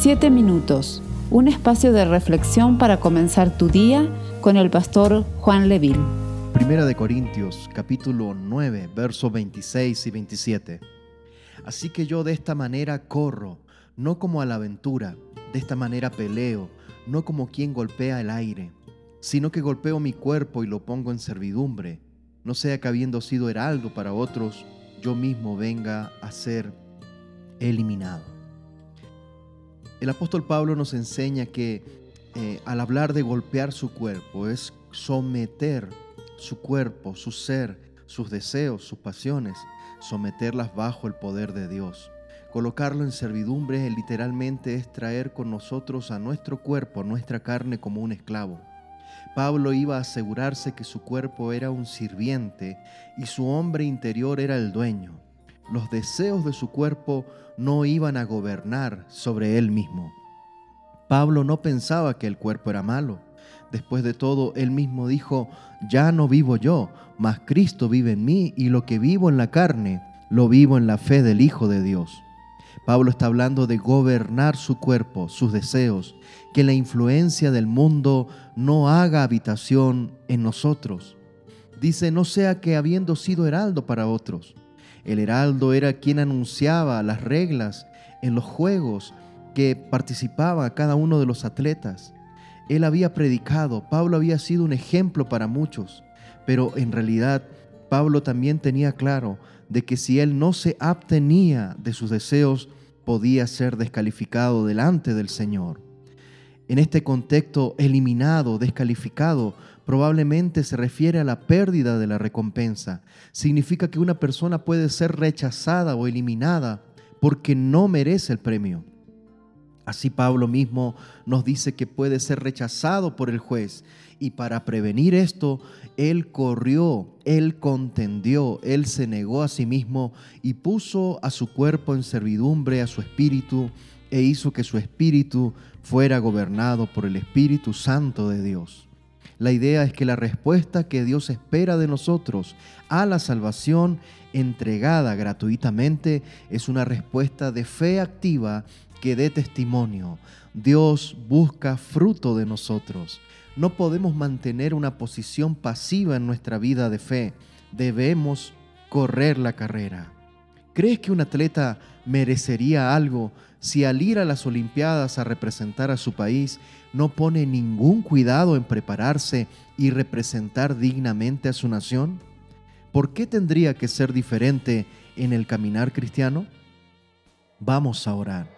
Siete minutos, un espacio de reflexión para comenzar tu día con el pastor Juan Leville. Primera de Corintios, capítulo 9, versos 26 y 27. Así que yo de esta manera corro, no como a la aventura, de esta manera peleo, no como quien golpea el aire, sino que golpeo mi cuerpo y lo pongo en servidumbre, no sea que habiendo sido heraldo para otros, yo mismo venga a ser eliminado. El apóstol Pablo nos enseña que eh, al hablar de golpear su cuerpo es someter su cuerpo, su ser, sus deseos, sus pasiones, someterlas bajo el poder de Dios. Colocarlo en servidumbre literalmente es traer con nosotros a nuestro cuerpo, nuestra carne como un esclavo. Pablo iba a asegurarse que su cuerpo era un sirviente y su hombre interior era el dueño los deseos de su cuerpo no iban a gobernar sobre él mismo. Pablo no pensaba que el cuerpo era malo. Después de todo, él mismo dijo, ya no vivo yo, mas Cristo vive en mí y lo que vivo en la carne, lo vivo en la fe del Hijo de Dios. Pablo está hablando de gobernar su cuerpo, sus deseos, que la influencia del mundo no haga habitación en nosotros. Dice, no sea que habiendo sido heraldo para otros, el heraldo era quien anunciaba las reglas en los juegos que participaba cada uno de los atletas. Él había predicado, Pablo había sido un ejemplo para muchos, pero en realidad Pablo también tenía claro de que si él no se abstenía de sus deseos, podía ser descalificado delante del Señor. En este contexto, eliminado, descalificado, probablemente se refiere a la pérdida de la recompensa. Significa que una persona puede ser rechazada o eliminada porque no merece el premio. Así Pablo mismo nos dice que puede ser rechazado por el juez y para prevenir esto, él corrió, él contendió, él se negó a sí mismo y puso a su cuerpo en servidumbre a su espíritu e hizo que su espíritu fuera gobernado por el Espíritu Santo de Dios. La idea es que la respuesta que Dios espera de nosotros a la salvación entregada gratuitamente es una respuesta de fe activa que dé testimonio. Dios busca fruto de nosotros. No podemos mantener una posición pasiva en nuestra vida de fe. Debemos correr la carrera. ¿Crees que un atleta merecería algo si al ir a las Olimpiadas a representar a su país no pone ningún cuidado en prepararse y representar dignamente a su nación? ¿Por qué tendría que ser diferente en el caminar cristiano? Vamos a orar.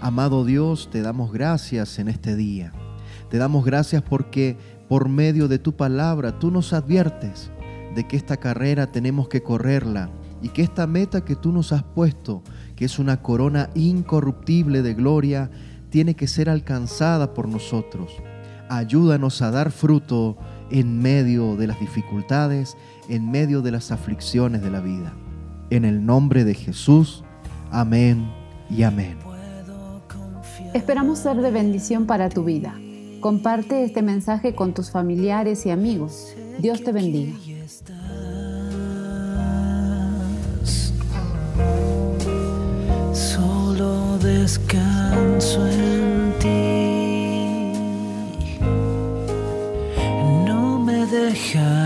Amado Dios, te damos gracias en este día. Te damos gracias porque por medio de tu palabra tú nos adviertes de que esta carrera tenemos que correrla y que esta meta que tú nos has puesto, que es una corona incorruptible de gloria, tiene que ser alcanzada por nosotros. Ayúdanos a dar fruto en medio de las dificultades, en medio de las aflicciones de la vida. En el nombre de Jesús, amén y amén. Esperamos ser de bendición para tu vida. Comparte este mensaje con tus familiares y amigos. Dios te bendiga. because